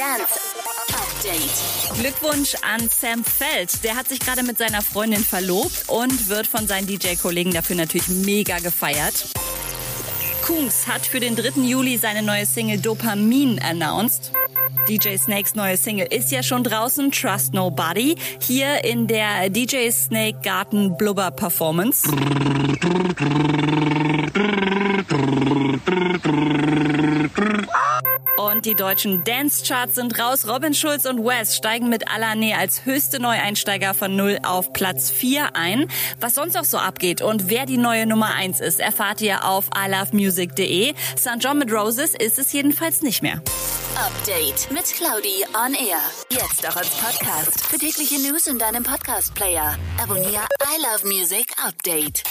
Dance Update. Glückwunsch an Sam Feld. Der hat sich gerade mit seiner Freundin verlobt und wird von seinen DJ-Kollegen dafür natürlich mega gefeiert. Kungs hat für den 3. Juli seine neue Single Dopamin announced. DJ Snakes neue Single ist ja schon draußen, Trust Nobody, hier in der DJ Snake Garten Blubber Performance. Und die deutschen Dance-Charts sind raus. Robin Schulz und Wes steigen mit Nähe als höchste Neueinsteiger von 0 auf Platz 4 ein. Was sonst noch so abgeht und wer die neue Nummer 1 ist, erfahrt ihr auf ilovemusic.de. St. John mit Roses ist es jedenfalls nicht mehr. Update mit Claudi on Air. Jetzt auch als Podcast. Für tägliche News in deinem Podcast-Player. Abonniere I Love Music Update.